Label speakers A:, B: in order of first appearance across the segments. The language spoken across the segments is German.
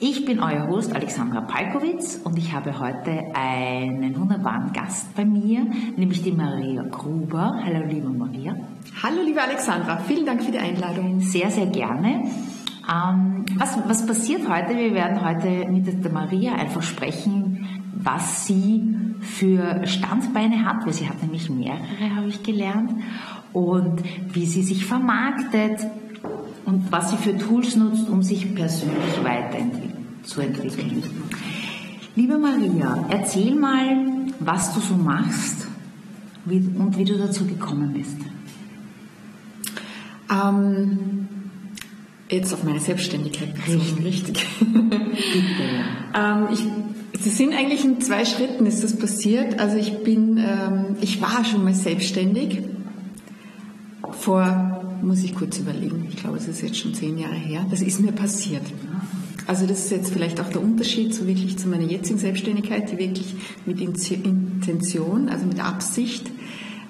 A: Ich bin euer Host Alexandra Palkowitz und ich habe heute einen wunderbaren Gast bei mir, nämlich die Maria Gruber. Hallo liebe Maria.
B: Hallo liebe Alexandra, vielen Dank für die Einladung.
A: Sehr, sehr gerne. Ähm, was, was passiert heute? Wir werden heute mit der Maria einfach sprechen, was sie für Standbeine hat, weil sie hat nämlich mehrere, habe ich gelernt, und wie sie sich vermarktet und was sie für Tools nutzt, um sich persönlich weiterzuentwickeln. Liebe Maria, erzähl mal, was du so machst und wie du dazu gekommen bist.
B: Ähm, jetzt auf meine Selbstständigkeit
A: Richtig.
B: richtig.
A: Bitte.
B: ähm, ich, es sind eigentlich in zwei Schritten ist das passiert. Also ich bin, ähm, ich war schon mal selbstständig vor, muss ich kurz überlegen, ich glaube, es ist jetzt schon zehn Jahre her. Das ist mir passiert. Also das ist jetzt vielleicht auch der Unterschied so wirklich zu meiner jetzigen Selbstständigkeit, die wirklich mit Intention, also mit Absicht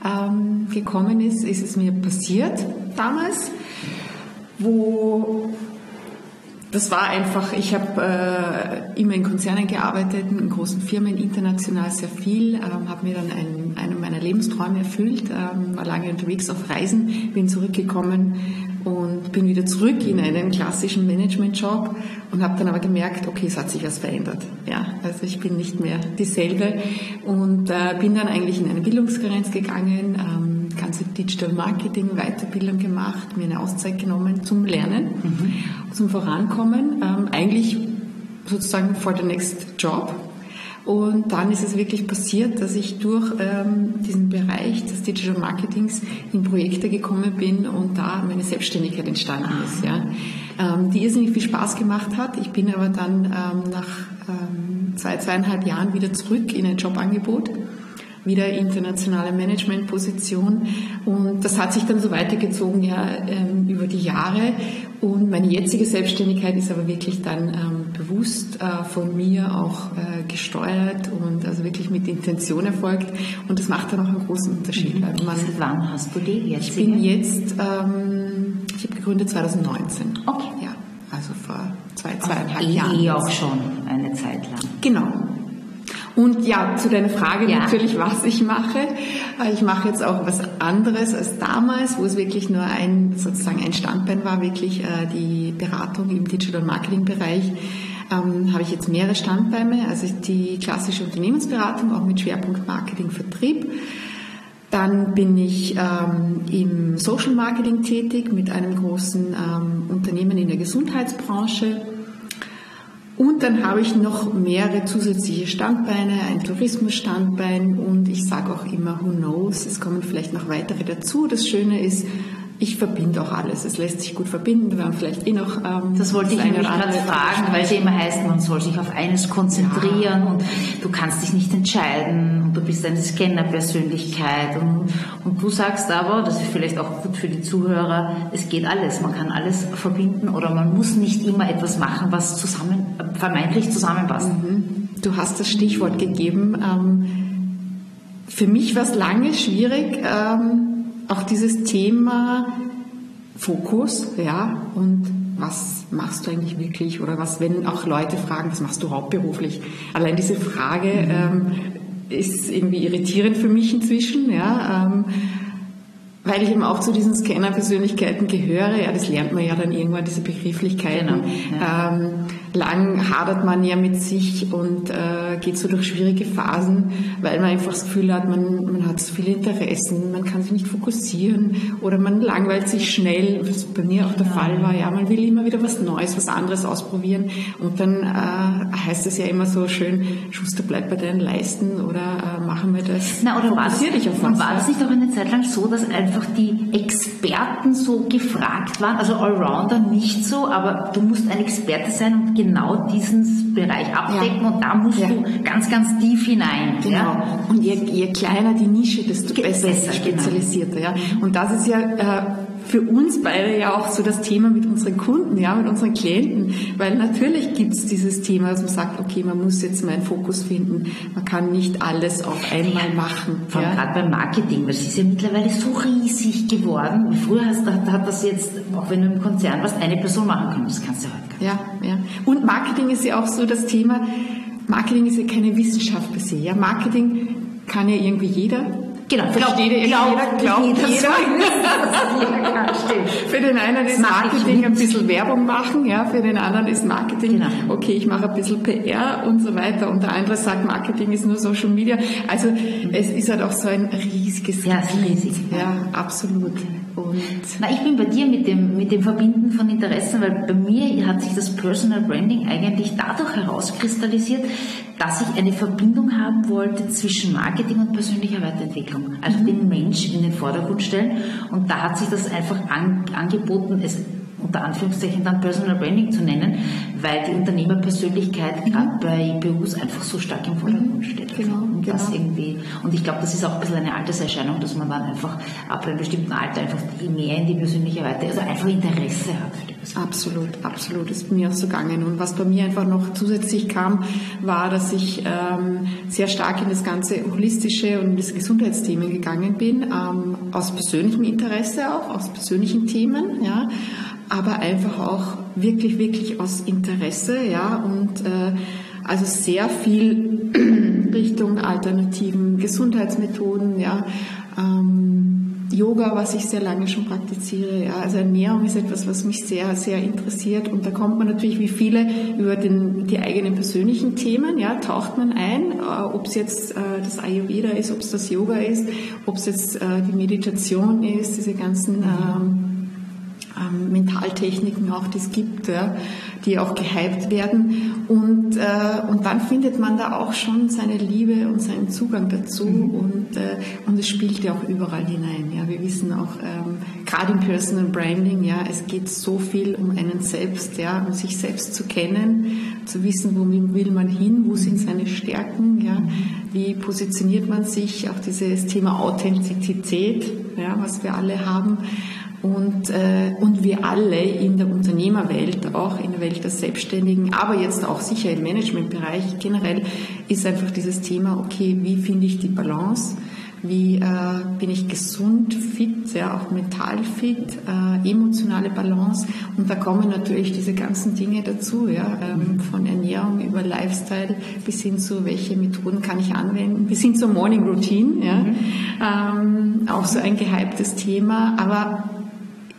B: ähm, gekommen ist, ist es mir passiert damals, wo das war einfach, ich habe äh, immer in Konzernen gearbeitet, in großen Firmen, international sehr viel, ähm, habe mir dann einen, einen meiner Lebensträume erfüllt, ähm, war lange unterwegs auf Reisen, bin zurückgekommen und bin wieder zurück in einen klassischen Managementjob und habe dann aber gemerkt, okay, es hat sich was verändert. Ja, also ich bin nicht mehr dieselbe und äh, bin dann eigentlich in eine Bildungsgrenze gegangen, ähm, ganze Digital Marketing Weiterbildung gemacht, mir eine Auszeit genommen zum Lernen, mhm. zum Vorankommen, ähm, eigentlich sozusagen for the next job. Und dann ist es wirklich passiert, dass ich durch ähm, diesen Bereich des Digital Marketings in Projekte gekommen bin und da meine Selbstständigkeit entstanden ist, ja, ähm, die irrsinnig viel Spaß gemacht hat. Ich bin aber dann ähm, nach ähm, zwei, zweieinhalb Jahren wieder zurück in ein Jobangebot wieder internationale Managementposition. Und das hat sich dann so weitergezogen ja, ähm, über die Jahre. Und meine jetzige Selbstständigkeit ist aber wirklich dann ähm, bewusst äh, von mir auch äh, gesteuert und also wirklich mit Intention erfolgt. Und das macht dann auch einen großen Unterschied.
A: Mhm. Also man, Seit wann hast du die
B: jetzt? Ich bin jetzt, ähm, ich habe gegründet 2019.
A: Okay.
B: Ja, also vor zwei, zweieinhalb
A: also
B: Jahren.
A: Eh auch schon eine Zeit lang.
B: Genau, und ja, zu deiner Frage
A: Ja.
B: natürlich, was ich mache. Äh, Ich mache jetzt auch was anderes als damals, wo es wirklich nur ein, sozusagen ein Standbein war, wirklich äh, die Beratung im Digital Marketing Bereich. Ähm, habe ich jetzt mehrere Standbeine, also die klassische Unternehmensberatung, auch mit Schwerpunkt Marketing, Vertrieb. Dann bin ich ähm, im Social Marketing tätig mit einem großen ähm, Unternehmen in der Gesundheitsbranche. Und dann habe ich noch mehrere zusätzliche Standbeine, ein Tourismusstandbein und ich sage auch immer, who knows, es kommen vielleicht noch weitere dazu. Das Schöne ist, ich verbinde auch alles. Es lässt sich gut verbinden. Wir haben vielleicht eh noch. Ähm,
A: Das wollte ich nämlich gerade fragen, weil es ja immer heißt, man soll sich auf eines konzentrieren und du kannst dich nicht entscheiden und du bist eine Scanner-Persönlichkeit und, und du sagst aber, das ist vielleicht auch gut für die Zuhörer, es geht alles, man kann alles verbinden oder man muss nicht immer etwas machen, was zusammen, vermeintlich zusammenpasst.
B: Mhm. Du hast das Stichwort gegeben. Ähm, für mich war es lange schwierig, ähm, auch dieses Thema Fokus, ja, und was machst du eigentlich wirklich oder was, wenn auch Leute fragen, was machst du hauptberuflich? Allein diese Frage ähm, ist irgendwie irritierend für mich inzwischen, ja. Ähm, weil ich eben auch zu diesen Scanner-Persönlichkeiten gehöre, ja, das lernt man ja dann irgendwann, diese Begrifflichkeiten.
A: Genau,
B: Ähm, lang hadert man ja mit sich und äh, geht so durch schwierige Phasen, weil man einfach das Gefühl hat, man, man hat so viele Interessen, man kann sich nicht fokussieren oder man langweilt sich schnell, was bei mir auch der Fall war. Ja, man will immer wieder was Neues, was anderes ausprobieren und dann äh, heißt es ja immer so schön, Schuster bleibt bei deinen Leisten oder äh, machen wir das.
A: Na, oder war das,
B: dich auf was.
A: war das nicht auch eine Zeit lang so, dass einfach die Experten so gefragt waren? Also Allrounder nicht so, aber du musst ein Experte sein und genau diesen Bereich abdecken ja. und da musst ja. du ganz, ganz tief hinein.
B: Genau. Ja? Und je, je kleiner die Nische, desto besser, besser genau. spezialisierter. Genau. Ja? Und das ist ja äh, für uns beide ja auch so das Thema mit unseren Kunden, ja, mit unseren Klienten, weil natürlich gibt es dieses Thema, dass man sagt, okay, man muss jetzt mal einen Fokus finden, man kann nicht alles auf einmal ja, machen.
A: Vor allem ja. gerade beim Marketing, weil es ist ja mittlerweile so riesig geworden. Früher hast, hat, hat das jetzt, auch wenn du im Konzern warst, eine Person machen können, das kannst du heute
B: gar nicht. Ja, ja. Und Marketing ist ja auch so das Thema, Marketing ist ja keine Wissenschaft per se. Ja, Marketing kann ja irgendwie jeder
A: Genau, versteht jeder,
B: jeder, glaubt jeder. jeder. für den einen ist Marketing ein bisschen Werbung machen, ja, für den anderen ist Marketing, genau. okay, ich mache ein bisschen PR und so weiter und der andere sagt, Marketing ist nur Social Media. Also es ist halt auch so ein riesiges
A: Ja, riesig.
B: Ja, absolut.
A: Und Na, ich bin bei dir mit dem, mit dem Verbinden von Interessen, weil bei mir hat sich das Personal Branding eigentlich dadurch herauskristallisiert, dass ich eine Verbindung haben wollte zwischen Marketing und persönlicher Weiterentwicklung. Also mhm. den Mensch in den Vordergrund stellen. Und da hat sich das einfach an, angeboten, es unter Anführungszeichen dann Personal Branding zu nennen, weil die Unternehmerpersönlichkeit mhm. gerade bei BUs einfach so stark im Vordergrund mhm. steht. Genau, und, genau. Das irgendwie, und ich glaube, das ist auch ein bisschen eine Alterserscheinung, dass man dann einfach ab einem bestimmten Alter einfach mehr in die persönliche Weite, also einfach Interesse hat. Für
B: die absolut, absolut. Das ist mir auch so gegangen. Und was bei mir einfach noch zusätzlich kam, war, dass ich ähm, sehr stark in das ganze holistische und das Gesundheitsthemen gegangen bin, ähm, aus persönlichem Interesse auch, aus persönlichen Themen, ja aber einfach auch wirklich, wirklich aus Interesse, ja, und äh, also sehr viel Richtung alternativen Gesundheitsmethoden, ja, ähm, Yoga, was ich sehr lange schon praktiziere, ja, also Ernährung ist etwas, was mich sehr, sehr interessiert und da kommt man natürlich wie viele über den, die eigenen persönlichen Themen, ja, taucht man ein, äh, ob es jetzt äh, das Ayurveda ist, ob es das Yoga ist, ob es jetzt äh, die Meditation ist, diese ganzen ähm, ähm, Mentaltechniken auch, die es gibt, ja, die auch gehypt werden. Und, äh, und dann findet man da auch schon seine Liebe und seinen Zugang dazu mhm. und, äh, und es spielt ja auch überall hinein. Ja. Wir wissen auch, ähm, gerade im Personal Branding, ja, es geht so viel um einen selbst, ja, um sich selbst zu kennen, zu wissen, wo will man hin, wo sind seine Stärken, ja, wie positioniert man sich, auch dieses Thema Authentizität, ja, was wir alle haben. Und, äh, und wir alle in der Unternehmerwelt, auch in der Welt der Selbstständigen, aber jetzt auch sicher im Managementbereich generell, ist einfach dieses Thema, okay, wie finde ich die Balance? Wie äh, bin ich gesund, fit, ja, auch mental fit, äh, emotionale Balance? Und da kommen natürlich diese ganzen Dinge dazu, ja, ähm, von Ernährung über Lifestyle bis hin zu, welche Methoden kann ich anwenden, bis hin zur Morning Routine, ja. Mhm. Ähm, auch so ein gehyptes Thema, aber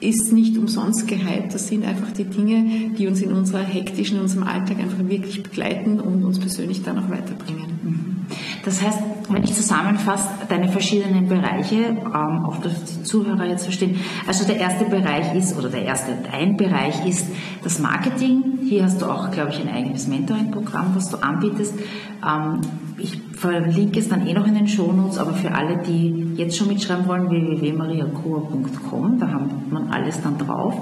B: ist nicht umsonst gehypt. Das sind einfach die Dinge, die uns in unserer hektischen, in unserem Alltag einfach wirklich begleiten und uns persönlich dann auch weiterbringen.
A: Mhm. Das heißt, wenn ich zusammenfasse, deine verschiedenen Bereiche, ähm, auch dass die Zuhörer jetzt verstehen. Also der erste Bereich ist, oder der erste, ein Bereich ist das Marketing. Hier hast du auch, glaube ich, ein eigenes Mentoring-Programm, was du anbietest. Ich verlinke es dann eh noch in den Shownotes, aber für alle, die jetzt schon mitschreiben wollen, www.mariakur.com, da haben man alles dann drauf.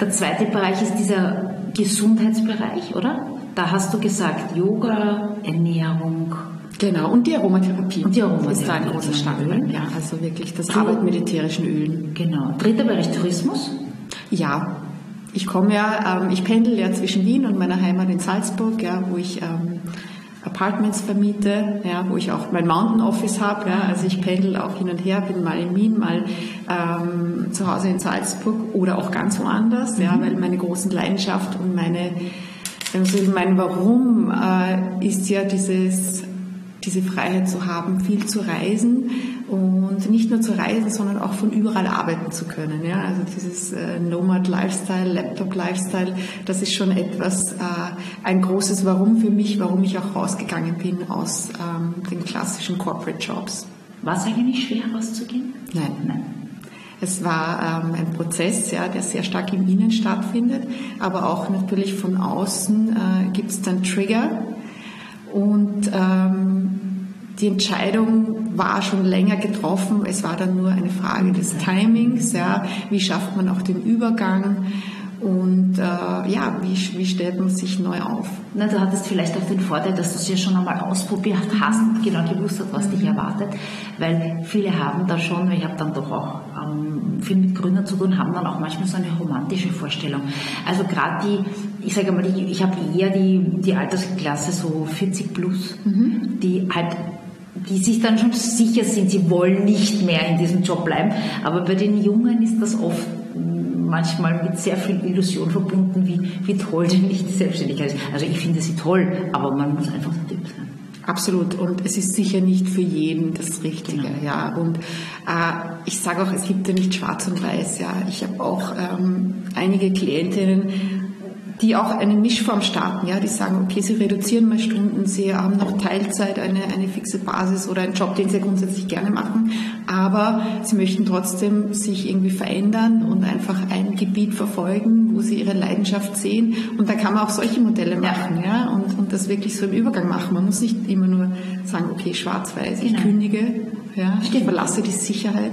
A: Der zweite Bereich ist dieser Gesundheitsbereich, oder? Da hast du gesagt, Yoga, Ernährung,
B: Genau, und die Aromatherapie.
A: Und die Aromatherapie ist
B: da ein großer Standbein. Ja, also wirklich das Arbeit mit ätherischen Ölen.
A: Genau. Dritter Bereich Tourismus?
B: Ja. Ich komme ja, ähm, ich pendel ja zwischen Wien und meiner Heimat in Salzburg, ja, wo ich ähm, Apartments vermiete, ja, wo ich auch mein Mountain Office habe. Ja, also ich pendel auch hin und her, bin mal in Wien, mal ähm, zu Hause in Salzburg oder auch ganz woanders, mhm. ja, weil meine großen Leidenschaft und meine, mein Warum äh, ist ja dieses diese Freiheit zu haben, viel zu reisen und nicht nur zu reisen, sondern auch von überall arbeiten zu können. Ja? Also dieses äh, Nomad-Lifestyle, Laptop-Lifestyle, das ist schon etwas, äh, ein großes Warum für mich, warum ich auch rausgegangen bin aus ähm, den klassischen Corporate Jobs.
A: War es eigentlich schwer rauszugehen?
B: Nein. Nein. Es war ähm, ein Prozess, ja, der sehr stark im Innen stattfindet, aber auch natürlich von außen äh, gibt es dann Trigger, und ähm, die Entscheidung war schon länger getroffen. Es war dann nur eine Frage des Timings. Ja, wie schafft man auch den Übergang? Und äh, ja, wie, wie stellt man sich neu auf?
A: Na, du hattest vielleicht auch den Vorteil, dass du es ja schon einmal ausprobiert hast und genau gewusst hast, was dich erwartet. Weil viele haben da schon, ich habe dann doch auch ähm, viel mit Gründern zu tun, haben dann auch manchmal so eine romantische Vorstellung. Also gerade die, ich sage mal, ich, ich habe eher die, die Altersklasse so 40 plus, mhm. die halt die sich dann schon sicher sind, sie wollen nicht mehr in diesem Job bleiben. Aber bei den Jungen ist das oft manchmal mit sehr viel Illusion verbunden, wie, wie toll denn nicht die Selbstständigkeit ist. Also ich finde sie toll, aber man muss einfach ein Typ sein.
B: Absolut. Und es ist sicher nicht für jeden das Richtige. Genau. Ja. Und äh, ich sage auch, es gibt ja nicht schwarz und weiß. Ja. Ich habe auch ähm, einige Klientinnen, die auch eine Mischform starten, ja, die sagen, okay, sie reduzieren mal Stunden, sie haben noch Teilzeit, eine, eine fixe Basis oder einen Job, den sie grundsätzlich gerne machen, aber sie möchten trotzdem sich irgendwie verändern und einfach ein Gebiet verfolgen, wo sie ihre Leidenschaft sehen und da kann man auch solche Modelle machen, ja, ja und, und das wirklich so im Übergang machen. Man muss nicht immer nur sagen, okay, schwarz-weiß, ich genau. kündige, ja, ich verlasse die Sicherheit,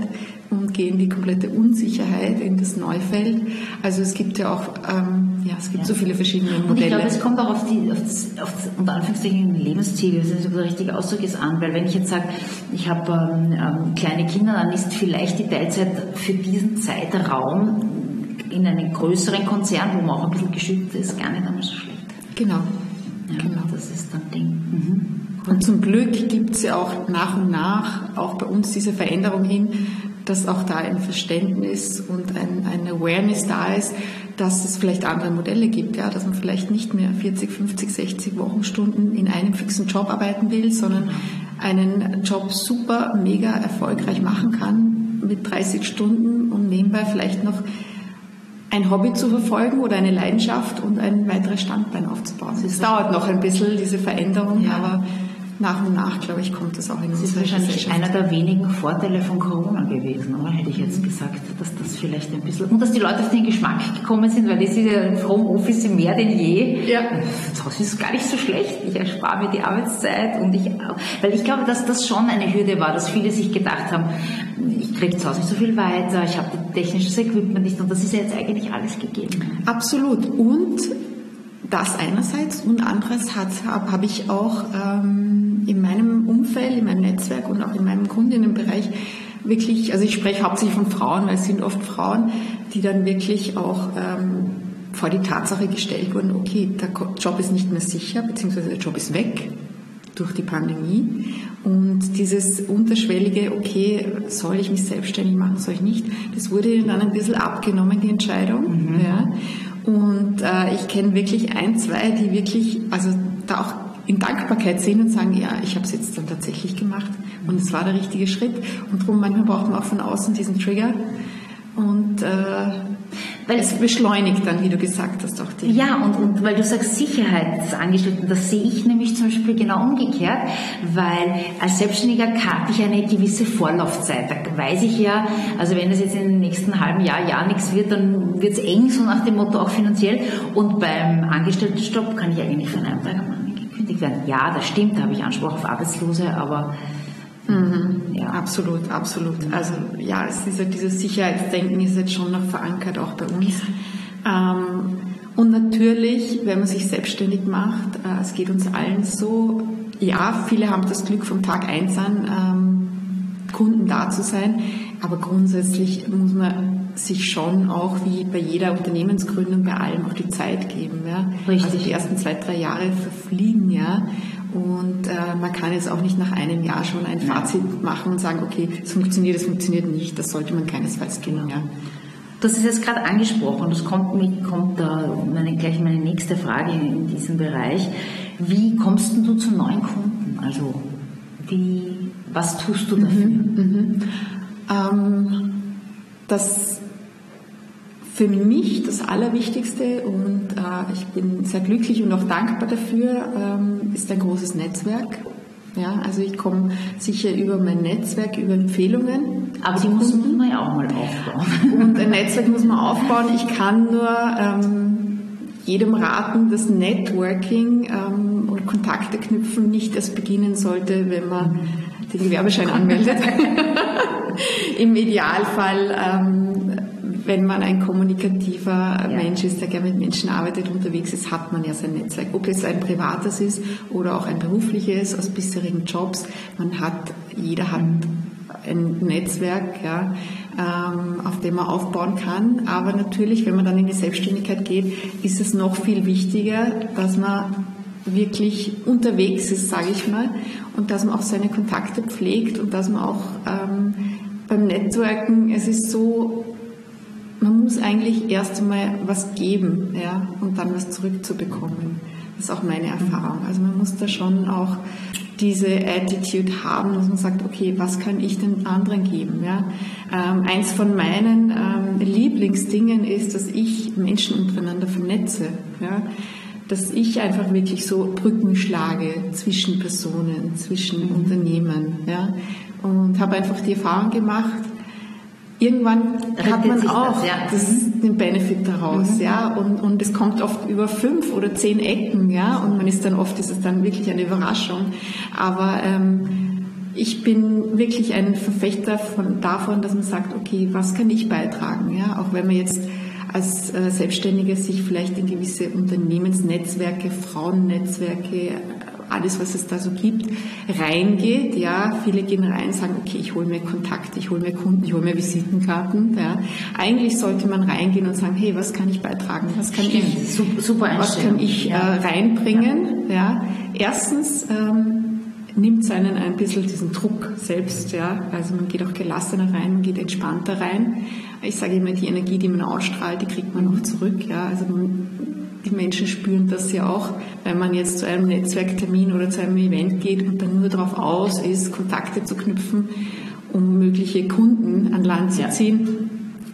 B: und gehen die komplette Unsicherheit in das Neufeld. Also es gibt ja auch, ähm, ja, es gibt ja. so viele verschiedene Modelle. Und
A: ich glaube, es kommt auch auf die, auf das, auf das unter Anführungszeichen Lebensziel, das ist der richtige Ausdruck ist an, weil wenn ich jetzt sage, ich habe ähm, ähm, kleine Kinder, dann ist vielleicht die Teilzeit für diesen Zeitraum in einem größeren Konzern, wo man auch ein bisschen geschützt ist, gar nicht einmal so schlecht.
B: Genau.
A: Ja, genau. Das ist dann Ding. Mhm.
B: Und zum Glück gibt es ja auch nach und nach auch bei uns diese Veränderung hin, dass auch da ein Verständnis und ein, ein Awareness da ist, dass es vielleicht andere Modelle gibt, ja, dass man vielleicht nicht mehr 40, 50, 60 Wochenstunden in einem fixen Job arbeiten will, sondern einen Job super, mega erfolgreich machen kann mit 30 Stunden und nebenbei vielleicht noch ein Hobby zu verfolgen oder eine Leidenschaft und ein weiteres Standbein aufzubauen. Es dauert noch ein bisschen, diese Veränderung, ja. aber nach und nach, glaube ich, kommt das auch in
A: Das ist wahrscheinlich einer der wenigen Vorteile von Corona gewesen, oder? Hätte ich jetzt gesagt, dass das vielleicht ein bisschen, und dass die Leute auf den Geschmack gekommen sind, weil das ist ja im Homeoffice mehr denn je. Ja. Das ist gar nicht so schlecht. Ich erspare mir die Arbeitszeit und ich, weil ich glaube, dass das schon eine Hürde war, dass viele sich gedacht haben, ich kriege zu Hause nicht so viel weiter, ich habe technisches Equipment nicht und das ist ja jetzt eigentlich alles gegeben.
B: Absolut. Und das einerseits und anderes habe hab ich auch ähm, in meinem Umfeld, in meinem Netzwerk und auch in meinem Kundinnenbereich wirklich, also ich spreche hauptsächlich von Frauen, weil es sind oft Frauen, die dann wirklich auch ähm, vor die Tatsache gestellt wurden, okay, der Job ist nicht mehr sicher, beziehungsweise der Job ist weg durch die Pandemie. Und dieses unterschwellige, okay, soll ich mich selbstständig machen, soll ich nicht, das wurde ihnen dann ein bisschen abgenommen, die Entscheidung. Mhm. Ja. Und äh, ich kenne wirklich ein, zwei, die wirklich, also da auch in Dankbarkeit sehen und sagen, ja, ich habe es jetzt dann tatsächlich gemacht und es war der richtige Schritt. Und darum manchmal braucht man auch von außen diesen Trigger. Und äh, weil es beschleunigt dann, wie du gesagt hast, auch
A: die. Ja, und, und weil du sagst Sicherheitsangestellten, das sehe ich nämlich zum Beispiel genau umgekehrt, weil als Selbstständiger habe ich eine gewisse Vorlaufzeit. Da weiß ich ja, also wenn es jetzt in den nächsten halben Jahr, Jahr nichts wird, dann wird es eng, so nach dem Motto auch finanziell. Und beim Angestelltenstopp kann ich eigentlich von einem Tag an gekündigt werden. Ja, das stimmt, da habe ich Anspruch auf Arbeitslose, aber
B: Mhm, ja. Absolut, absolut. Also ja, es ist ja, dieses Sicherheitsdenken ist jetzt schon noch verankert auch bei uns. Ähm, und natürlich, wenn man sich selbstständig macht, äh, es geht uns allen so, ja, viele haben das Glück vom Tag eins an, ähm, Kunden da zu sein, aber grundsätzlich muss man sich schon auch wie bei jeder Unternehmensgründung bei allem auch die Zeit geben. Ja? Richtig. Also die ersten zwei, drei Jahre verfliegen ja und äh, man kann jetzt auch nicht nach einem Jahr schon ein Fazit machen und sagen, okay, es funktioniert, es funktioniert nicht. Das sollte man keinesfalls tun. Ja.
A: Das ist jetzt gerade angesprochen, das kommt, mit, kommt da meine, gleich meine nächste Frage in diesem Bereich. Wie kommst du zu neuen Kunden? Also wie, was tust du dafür? Mhm, mhm.
B: Ähm, das für mich das Allerwichtigste und äh, ich bin sehr glücklich und auch dankbar dafür, ähm, ist ein großes Netzwerk. Ja, also ich komme sicher über mein Netzwerk, über Empfehlungen.
A: Aber die muss man ja auch mal aufbauen.
B: Und ein Netzwerk muss man aufbauen. Ich kann nur ähm, jedem raten, dass Networking ähm, und Kontakte knüpfen nicht erst beginnen sollte, wenn man den Gewerbeschein anmeldet. Im Idealfall ähm, wenn man ein kommunikativer ja. Mensch ist, der gerne mit Menschen arbeitet, unterwegs ist, hat man ja sein Netzwerk. Ob es ein privates ist oder auch ein berufliches aus bisherigen Jobs, man hat, jeder hat ein Netzwerk, ja, ähm, auf dem man aufbauen kann. Aber natürlich, wenn man dann in die Selbstständigkeit geht, ist es noch viel wichtiger, dass man wirklich unterwegs ist, sage ich mal, und dass man auch seine Kontakte pflegt und dass man auch ähm, beim Networken, es ist so, man muss eigentlich erst einmal was geben ja, und dann was zurückzubekommen. Das ist auch meine Erfahrung. Also man muss da schon auch diese Attitude haben, dass man sagt, okay, was kann ich den anderen geben? Ja? Ähm, eins von meinen ähm, Lieblingsdingen ist, dass ich Menschen untereinander vernetze. Ja? Dass ich einfach wirklich so Brücken schlage zwischen Personen, zwischen mhm. Unternehmen. Ja? Und habe einfach die Erfahrung gemacht, irgendwann hat man auch das, ja. das, mhm. den Benefit daraus, mhm. ja, und, und es kommt oft über fünf oder zehn Ecken, ja, und man ist dann oft, ist es dann wirklich eine Überraschung, aber ähm, ich bin wirklich ein Verfechter von, davon, dass man sagt, okay, was kann ich beitragen, ja, auch wenn man jetzt als äh, Selbstständiger sich vielleicht in gewisse Unternehmensnetzwerke, Frauennetzwerke, alles, was es da so gibt, reingeht. Ja, viele gehen rein und sagen, okay, ich hole mir Kontakte, ich hole mir Kunden, ich hole mir Visitenkarten. Ja. Eigentlich sollte man reingehen und sagen, hey, was kann ich beitragen? Was kann ich, super was kann ich äh, reinbringen? Ja. ja. Erstens ähm, nimmt seinen ein bisschen diesen Druck selbst. Ja. Also man geht auch gelassener rein, man geht entspannter rein. Ich sage immer, die Energie, die man ausstrahlt, die kriegt man auch zurück. Ja. Also man, die Menschen spüren das ja auch, wenn man jetzt zu einem Netzwerktermin oder zu einem Event geht und dann nur darauf aus ist, Kontakte zu knüpfen, um mögliche Kunden an Land zu ziehen.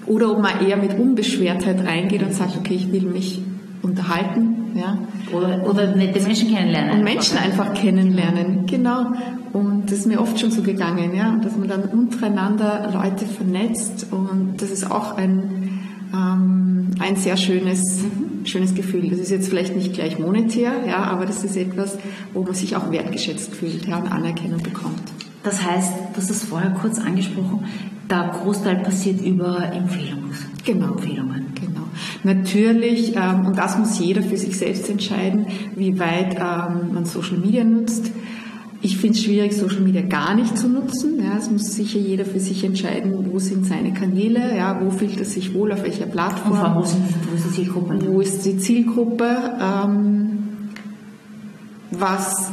B: Oder ob man eher mit Unbeschwertheit reingeht und sagt, okay, ich will mich unterhalten. Ja.
A: Oder, oder nette Menschen kennenlernen.
B: Und Menschen einfach kennenlernen, genau. Und das ist mir oft schon so gegangen, ja, dass man dann untereinander Leute vernetzt und das ist auch ein, ähm, ein sehr schönes schönes Gefühl. Das ist jetzt vielleicht nicht gleich monetär, ja, aber das ist etwas, wo man sich auch wertgeschätzt fühlt ja, und Anerkennung bekommt.
A: Das heißt, du hast es vorher kurz angesprochen, der Großteil passiert über Empfehlungen.
B: Genau. Empfehlungen. Genau. Natürlich, ähm, und das muss jeder für sich selbst entscheiden, wie weit ähm, man Social Media nutzt. Ich finde es schwierig, Social Media gar nicht zu nutzen. Ja, es muss sicher jeder für sich entscheiden, wo sind seine Kanäle, ja, wo fühlt er sich wohl, auf welcher Plattform.
A: wo, sind, wo ist die Zielgruppe?
B: Wo ist die Zielgruppe? Ähm, was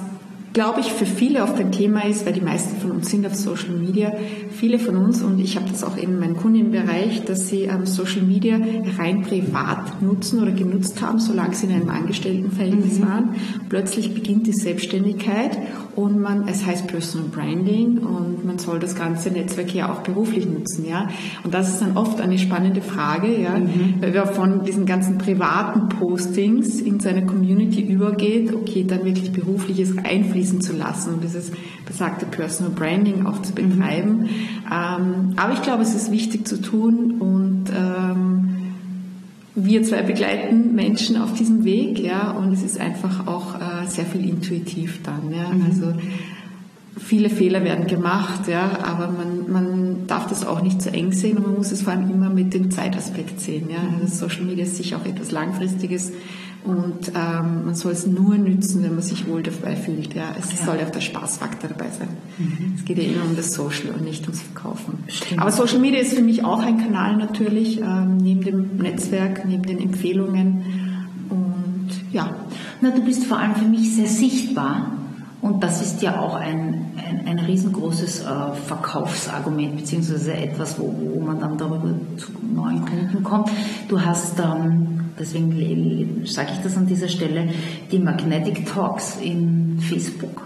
B: glaube ich, für viele oft ein Thema ist, weil die meisten von uns sind auf Social Media. Viele von uns, und ich habe das auch in meinem Kundenbereich, dass sie ähm, Social Media rein privat nutzen oder genutzt haben, solange sie in einem Angestelltenverhältnis mhm. waren. Plötzlich beginnt die Selbstständigkeit und man, es heißt Personal Branding und man soll das ganze Netzwerk ja auch beruflich nutzen, ja. Und das ist dann oft eine spannende Frage, ja, mhm. weil wir von diesen ganzen privaten Postings in seine Community übergeht, okay, dann wirklich berufliches einfließen einfließen zu lassen und dieses besagte Personal Branding auch zu betreiben. Mhm. Ähm, aber ich glaube, es ist wichtig zu tun und ähm, wir zwei begleiten Menschen auf diesem Weg, ja, und es ist einfach auch äh, sehr viel intuitiv dann, ja. Mhm. Also viele Fehler werden gemacht, ja, aber man, man darf das auch nicht zu eng sehen und man muss es vor allem immer mit dem Zeitaspekt sehen. Ja. Also Social Media ist sicher auch etwas Langfristiges und ähm, man soll es nur nützen, wenn man sich wohl dabei fühlt. Ja. Es ja. soll auch der Spaßfaktor dabei sein. Mhm. Es geht ja immer um das Social und nicht ums Verkaufen. Stimmt. Aber Social Media ist für mich auch ein Kanal natürlich, ähm, neben dem Netzwerk, neben den Empfehlungen. Und ja.
A: Na, du bist vor allem für mich sehr sichtbar und das ist ja auch ein, ein, ein riesengroßes äh, Verkaufsargument, beziehungsweise etwas, wo, wo man dann darüber zu neuen Kunden kommt. Du hast, ähm, deswegen sage ich das an dieser Stelle, die Magnetic Talks in Facebook.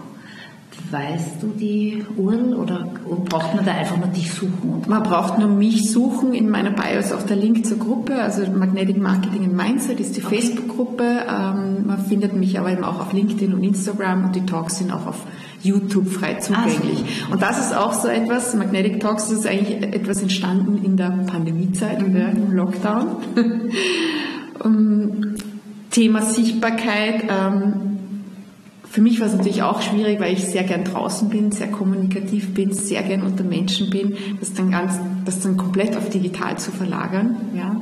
A: Weißt du die URL oder braucht man da einfach nur dich suchen?
B: Man braucht nur mich suchen. In meiner Bio ist auch der Link zur Gruppe. Also Magnetic Marketing and Mindset ist die okay. Facebook-Gruppe. Ähm, man findet mich aber eben auch auf LinkedIn und Instagram und die Talks sind auch auf YouTube frei zugänglich. Ah, und das ist auch so etwas, Magnetic Talks ist eigentlich etwas entstanden in der Pandemiezeit, mhm. im Lockdown. Thema Sichtbarkeit. Ähm, für mich war es natürlich auch schwierig, weil ich sehr gern draußen bin, sehr kommunikativ bin, sehr gern unter Menschen bin, dass dann ganz, das dann komplett auf digital zu verlagern. Ja.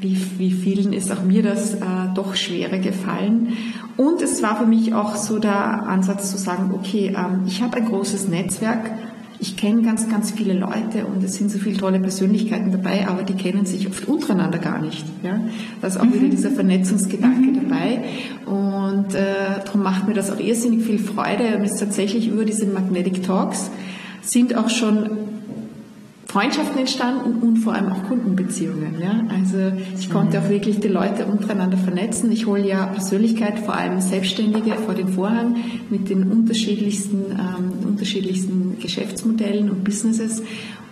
B: Wie, wie vielen ist auch mir das äh, doch schwerer gefallen. Und es war für mich auch so der Ansatz zu sagen, okay, ähm, ich habe ein großes Netzwerk, ich kenne ganz, ganz viele Leute und es sind so viele tolle Persönlichkeiten dabei, aber die kennen sich oft untereinander gar nicht. Ja? Da ist auch mhm. wieder dieser Vernetzungsgedanke mhm. dabei und äh, darum macht mir das auch irrsinnig viel Freude. Und es ist tatsächlich über diese Magnetic Talks sind auch schon Freundschaften entstanden und vor allem auch Kundenbeziehungen. Ja? Also ich konnte auch wirklich die Leute untereinander vernetzen. Ich hole ja Persönlichkeit, vor allem Selbstständige, vor den Vorhang mit den unterschiedlichsten, ähm, unterschiedlichsten Geschäftsmodellen und Businesses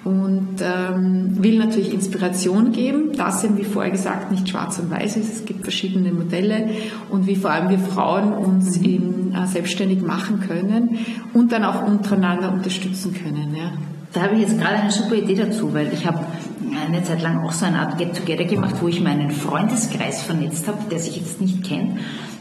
B: und ähm, will natürlich Inspiration geben, dass eben, wie vorher gesagt, nicht schwarz und weiß ist. Es gibt verschiedene Modelle und wie vor allem wir Frauen uns mhm. eben äh, selbstständig machen können und dann auch untereinander unterstützen können. Ja.
A: Da habe ich jetzt gerade eine super Idee dazu, weil ich habe eine Zeit lang auch so eine Art Get-Together gemacht, wo ich meinen Freundeskreis vernetzt habe, der sich jetzt nicht kennt.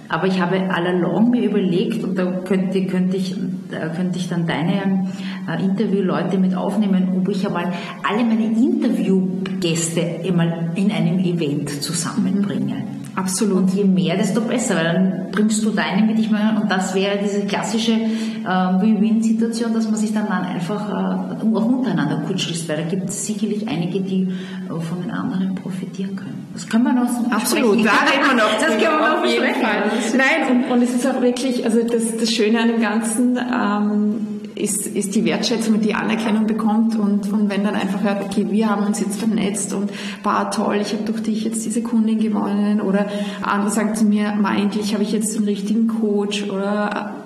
A: Aber ich habe allalong mir überlegt, und da könnte, könnte, ich, da könnte ich dann deine äh, Interviewleute mit aufnehmen, ob ich einmal alle meine Interviewgäste einmal in einem Event zusammenbringe. Absolut. Und je mehr, desto besser, weil dann bringst du deine mit, ich meine, und das wäre diese klassische Win-Win-Situation, dass man sich dann, dann einfach äh, auch untereinander kutschelt, weil da gibt es sicherlich einige, die äh, von den anderen profitieren können. Das können wir noch so
B: Absolut, da reden wir noch.
A: das können wir noch auf jeden Fall.
B: Nein, und, und es ist auch wirklich, also das, das Schöne an dem Ganzen, ähm, ist, ist die Wertschätzung und die Anerkennung bekommt und, und wenn dann einfach hört, okay, wir haben uns jetzt vernetzt und war toll, ich habe durch dich jetzt diese Kundin gewonnen oder andere sagen zu mir, eigentlich habe ich jetzt den richtigen Coach oder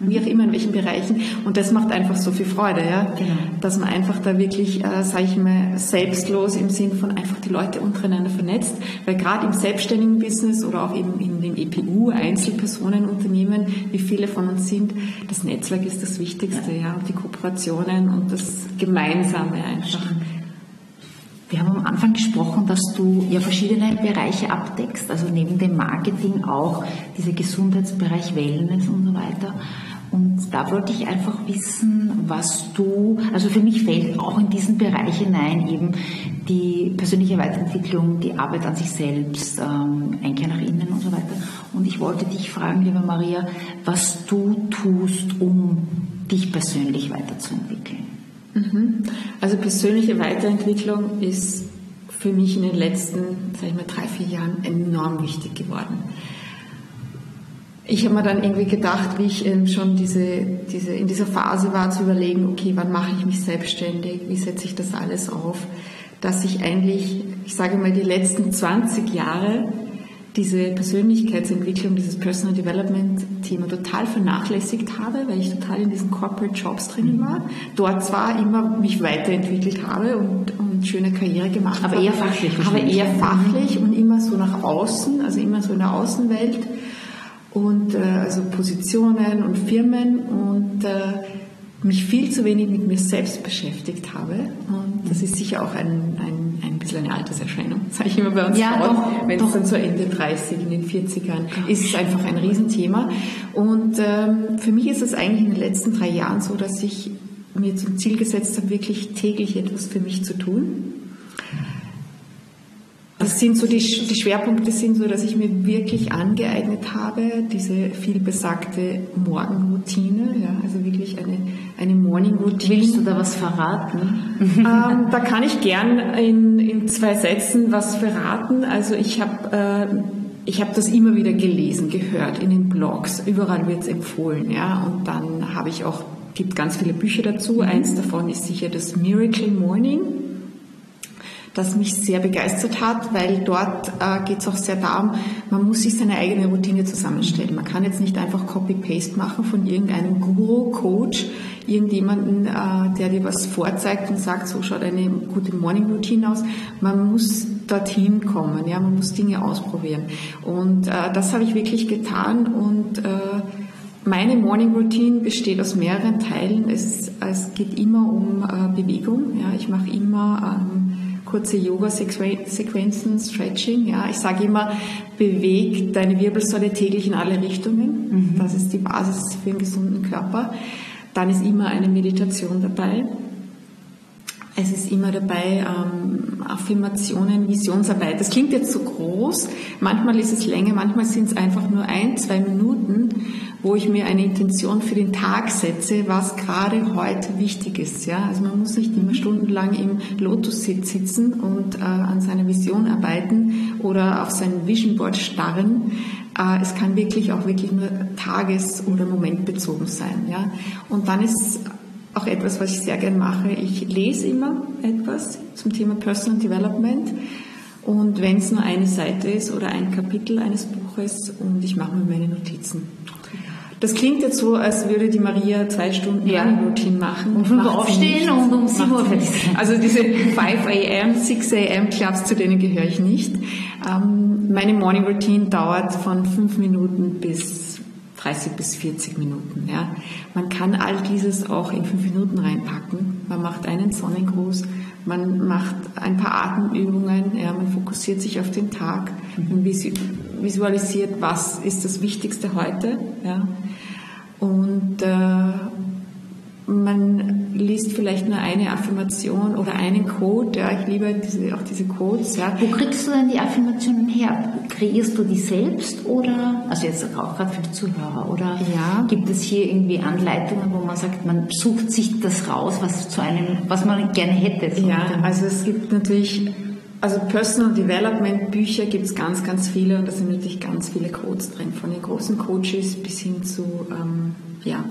B: wie auch immer in welchen Bereichen. Und das macht einfach so viel Freude, ja, genau. dass man einfach da wirklich, äh, sage ich mal, selbstlos im Sinn von einfach die Leute untereinander vernetzt, weil gerade im selbstständigen Business oder auch eben in den EPU, Einzelpersonenunternehmen, wie viele von uns sind, das Netzwerk ist das Wichtigste, ja, ja und die Kooperationen und das Gemeinsame einfach.
A: Wir haben am Anfang gesprochen, dass du ja verschiedene Bereiche abdeckst, also neben dem Marketing auch dieser Gesundheitsbereich, Wellness und so weiter. Und da wollte ich einfach wissen, was du, also für mich fällt auch in diesen Bereich hinein eben die persönliche Weiterentwicklung, die Arbeit an sich selbst, ähm, Einkehr nach innen und so weiter. Und ich wollte dich fragen, liebe Maria, was du tust, um dich persönlich weiterzuentwickeln.
B: Mhm. Also persönliche Weiterentwicklung ist für mich in den letzten, sag ich mal, drei, vier Jahren enorm wichtig geworden ich habe mir dann irgendwie gedacht, wie ich eben schon diese, diese, in dieser Phase war, zu überlegen, okay, wann mache ich mich selbstständig, wie setze ich das alles auf, dass ich eigentlich, ich sage mal, die letzten 20 Jahre diese Persönlichkeitsentwicklung, dieses Personal Development Thema total vernachlässigt habe, weil ich total in diesen Corporate Jobs drinnen war. Dort zwar immer mich weiterentwickelt habe und, und schöne Karriere gemacht
A: aber habe. Aber eher fachlich.
B: Aber eher fachlich und immer so nach außen, also immer so in der Außenwelt und äh, also Positionen und Firmen und äh, mich viel zu wenig mit mir selbst beschäftigt habe. Und das ist sicher auch ein, ein, ein bisschen eine Alterserscheinung, sage ich immer bei uns ja, Frauen, wenn es dann so Ende 30, in den 40ern, ist es einfach ein Riesenthema. Und ähm, für mich ist es eigentlich in den letzten drei Jahren so, dass ich mir zum Ziel gesetzt habe, wirklich täglich etwas für mich zu tun das sind so die, die Schwerpunkte sind so, dass ich mir wirklich angeeignet habe, diese vielbesagte Morgenroutine, ja, also wirklich eine, eine Morning Routine.
A: Willst du da was verraten?
B: Ähm, da kann ich gern in, in zwei Sätzen was verraten. Also ich habe äh, ich habe das immer wieder gelesen, gehört in den Blogs, überall wird es empfohlen, ja, und dann habe ich auch gibt ganz viele Bücher dazu. Mhm. Eins davon ist sicher das Miracle Morning das mich sehr begeistert hat, weil dort äh, geht es auch sehr darum, man muss sich seine eigene Routine zusammenstellen. Man kann jetzt nicht einfach Copy-Paste machen von irgendeinem Guru, Coach, irgendjemanden, äh, der dir was vorzeigt und sagt, so schaut eine gute Morning-Routine aus. Man muss dorthin kommen, ja, man muss Dinge ausprobieren. Und äh, das habe ich wirklich getan und äh, meine Morning Routine besteht aus mehreren Teilen. Es, es geht immer um äh, Bewegung. Ja, ich mache immer ähm, kurze Yoga-Sequenzen, Stretching. Ja, ich sage immer, beweg deine Wirbelsäule täglich in alle Richtungen. Mhm. Das ist die Basis für einen gesunden Körper. Dann ist immer eine Meditation dabei. Es ist immer dabei ähm, Affirmationen, Visionsarbeit. Das klingt jetzt so groß. Manchmal ist es länger, manchmal sind es einfach nur ein, zwei Minuten, wo ich mir eine Intention für den Tag setze, was gerade heute wichtig ist. Ja, also man muss nicht immer stundenlang im Lotus-Sitz sitzen und äh, an seiner Vision arbeiten oder auf sein Vision Board starren. Äh, es kann wirklich auch wirklich nur tages- oder momentbezogen sein. Ja, und dann ist auch etwas, was ich sehr gern mache. Ich lese immer etwas zum Thema Personal Development. Und wenn es nur eine Seite ist oder ein Kapitel eines Buches und ich mache mir meine Notizen. Das klingt jetzt so, als würde die Maria zwei Stunden ja. Routine machen.
A: Um 5 Uhr aufstehen und um 7 Uhr fertig sein.
B: Also diese 5 am, 6 am Clubs, zu denen gehöre ich nicht. Ähm, meine Morning Routine dauert von 5 Minuten bis 30 bis 40 Minuten. Ja. Man kann all dieses auch in fünf Minuten reinpacken. Man macht einen Sonnengruß, man macht ein paar Atemübungen, ja, man fokussiert sich auf den Tag, man visualisiert, was ist das Wichtigste heute. Ja. Und äh, man liest vielleicht nur eine Affirmation oder einen Code. Ja, ich liebe diese, auch diese Codes. Ja.
A: Wo kriegst du denn die Affirmationen her? Kreierst du die selbst oder, also jetzt auch gerade für die Zuhörer, oder ja. gibt es hier irgendwie Anleitungen, wo man sagt, man sucht sich das raus, was zu einem, was man gerne hätte?
B: So ja, also es gibt natürlich also Personal Development Bücher gibt es ganz, ganz viele und da sind natürlich ganz viele Codes drin, von den großen Coaches bis hin zu ähm, ja,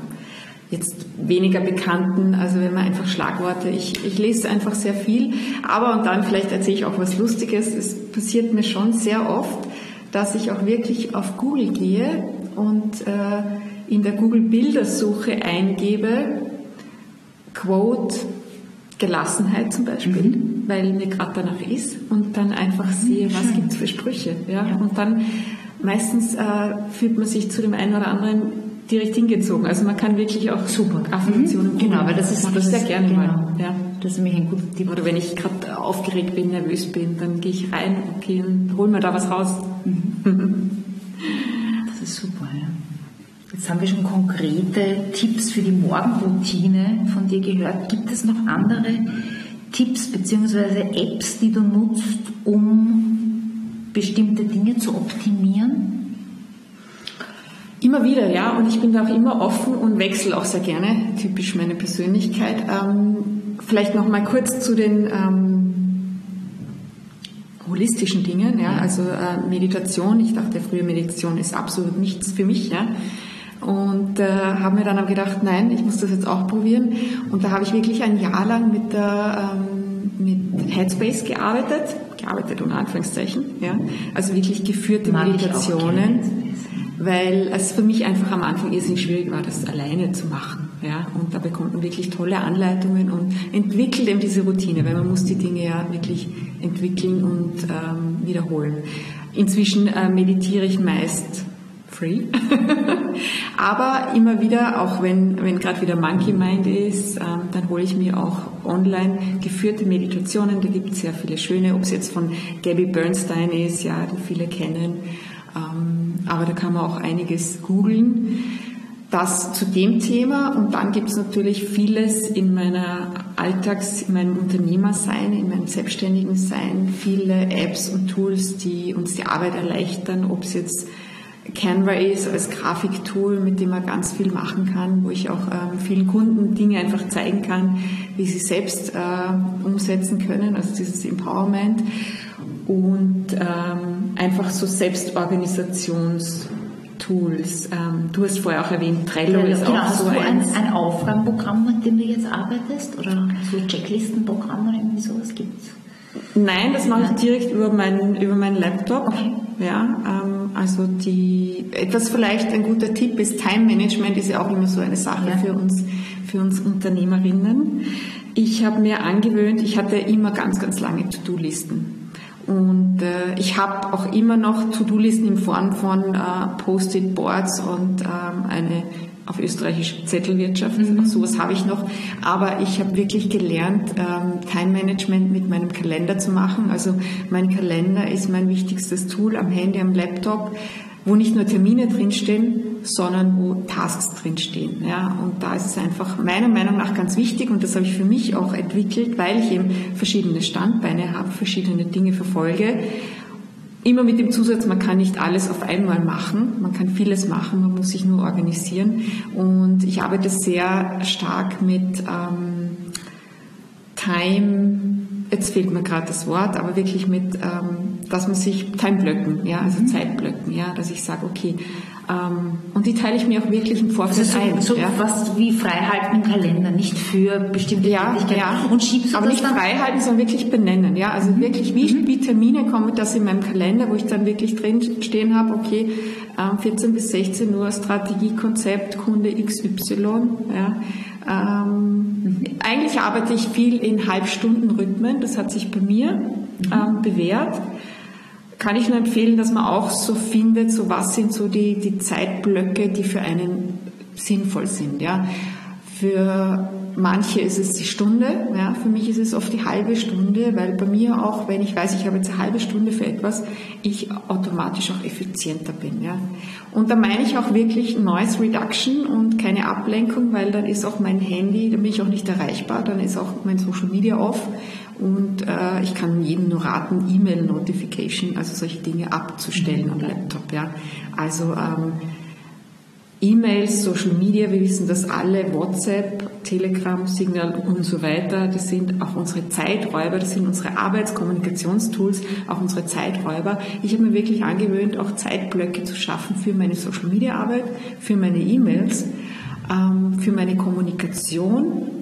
B: jetzt weniger bekannten, also wenn man einfach Schlagworte, ich, ich lese einfach sehr viel, aber und dann vielleicht erzähle ich auch was Lustiges, es passiert mir schon sehr oft, dass ich auch wirklich auf Google gehe und äh, in der Google Bildersuche eingebe, Quote, Gelassenheit zum Beispiel, mhm. weil mir gerade danach ist und dann einfach sehe, was gibt es für Sprüche. Ja? ja? Und dann meistens äh, fühlt man sich zu dem einen oder anderen direkt hingezogen. Also man kann wirklich auch super Affirmationen
A: mhm. Genau, weil das ist das
B: sehr gerne
A: genau.
B: mal.
A: Ja. Das ist nämlich ein guter Tipp.
B: Oder wenn ich gerade aufgeregt bin, nervös bin, dann gehe ich rein, okay, und hol mir da was raus.
A: Mhm. Das ist super, ja. Jetzt haben wir schon konkrete Tipps für die Morgenroutine von dir gehört. Gibt es noch andere Tipps bzw. Apps, die du nutzt, um bestimmte Dinge zu optimieren?
B: Immer wieder, ja. Und ich bin da auch immer offen und wechsle auch sehr gerne. Typisch meine Persönlichkeit. Ähm, vielleicht noch mal kurz zu den ähm, holistischen Dingen. Ja. Also äh, Meditation. Ich dachte früher, Meditation ist absolut nichts für mich. Ja. Und äh, habe mir dann auch gedacht, nein, ich muss das jetzt auch probieren. Und da habe ich wirklich ein Jahr lang mit, der, ähm, mit Headspace gearbeitet. Gearbeitet unter Anführungszeichen. Ja. Also wirklich geführte Mag Meditationen weil es für mich einfach am Anfang irrsinnig schwierig war, das alleine zu machen. Ja? Und da bekommt man wirklich tolle Anleitungen und entwickelt eben diese Routine, weil man muss die Dinge ja wirklich entwickeln und ähm, wiederholen. Inzwischen äh, meditiere ich meist free, aber immer wieder, auch wenn, wenn gerade wieder Monkey Mind ist, ähm, dann hole ich mir auch online geführte Meditationen, da gibt es sehr viele schöne, ob es jetzt von Gabby Bernstein ist, ja, die viele kennen, ähm, aber da kann man auch einiges googeln. Das zu dem Thema. Und dann gibt es natürlich vieles in meiner Alltags-, in meinem Unternehmersein, in meinem selbstständigen Sein, viele Apps und Tools, die uns die Arbeit erleichtern, ob es jetzt Canva ist als Grafiktool, mit dem man ganz viel machen kann, wo ich auch ähm, vielen Kunden Dinge einfach zeigen kann, wie sie selbst äh, umsetzen können, also dieses Empowerment und ähm, einfach so Selbstorganisationstools. Ähm, du hast vorher auch erwähnt, Trello ist genau, auch so.
A: Ein, ein Aufräumprogramm, mit dem du jetzt arbeitest oder so Checklistenprogramm oder irgendwie sowas gibt es?
B: Nein, das mache ich direkt über meinen über meinen Laptop. Okay. Ja, ähm, also die etwas vielleicht ein guter Tipp ist Time Management ist ja auch immer so eine Sache ja. für uns für uns Unternehmerinnen. Ich habe mir angewöhnt, ich hatte immer ganz ganz lange To-Do-Listen. Und äh, ich habe auch immer noch To-Do-Listen in Form von äh, Post-it-Boards und ähm, eine auf Österreichisch Zettelwirtschaft. Mhm. Auch sowas habe ich noch. Aber ich habe wirklich gelernt, ähm, Time-Management mit meinem Kalender zu machen. Also mein Kalender ist mein wichtigstes Tool am Handy, am Laptop, wo nicht nur Termine drinstehen, sondern wo Tasks drinstehen. Ja? Und da ist es einfach meiner Meinung nach ganz wichtig und das habe ich für mich auch entwickelt, weil ich eben verschiedene Standbeine habe, verschiedene Dinge verfolge. Immer mit dem Zusatz, man kann nicht alles auf einmal machen, man kann vieles machen, man muss sich nur organisieren. Und ich arbeite sehr stark mit ähm, Time jetzt fehlt mir gerade das Wort, aber wirklich mit, ähm, dass man sich Timeblöcken, ja, also mhm. Zeitblöcken, ja, dass ich sage, okay, und die teile ich mir auch wirklich im Vorfeld
A: also so,
B: ein.
A: So ja. was wie freihalten im Kalender, nicht für bestimmte
B: ja, Ja. Und schiebst du aber nicht freihalten, sondern wirklich benennen, ja, also mhm. wirklich, wie, mhm. wie Termine kommen das in meinem Kalender, wo ich dann wirklich drin stehen habe, okay, ähm, 14 bis 16 Uhr Strategiekonzept, Kunde XY, ja, ähm, eigentlich arbeite ich viel in Halbstundenrhythmen, das hat sich bei mir mhm. ähm, bewährt. Kann ich nur empfehlen, dass man auch so findet, so was sind so die, die Zeitblöcke, die für einen sinnvoll sind. Ja. Für manche ist es die Stunde, ja, für mich ist es oft die halbe Stunde, weil bei mir auch, wenn ich weiß, ich habe jetzt eine halbe Stunde für etwas, ich automatisch auch effizienter bin. Ja. Und da meine ich auch wirklich Noise Reduction und keine Ablenkung, weil dann ist auch mein Handy, dann bin ich auch nicht erreichbar, dann ist auch mein Social Media off und äh, ich kann jedem nur raten, E-Mail Notification, also solche Dinge abzustellen am Laptop. Ja. Also ähm, E-Mails, Social Media, wir wissen das alle, WhatsApp, Telegram, Signal und so weiter, das sind auch unsere Zeiträuber, das sind unsere Arbeitskommunikationstools, auch unsere Zeiträuber. Ich habe mir wirklich angewöhnt, auch Zeitblöcke zu schaffen für meine Social Media Arbeit, für meine E-Mails, ähm, für meine Kommunikation,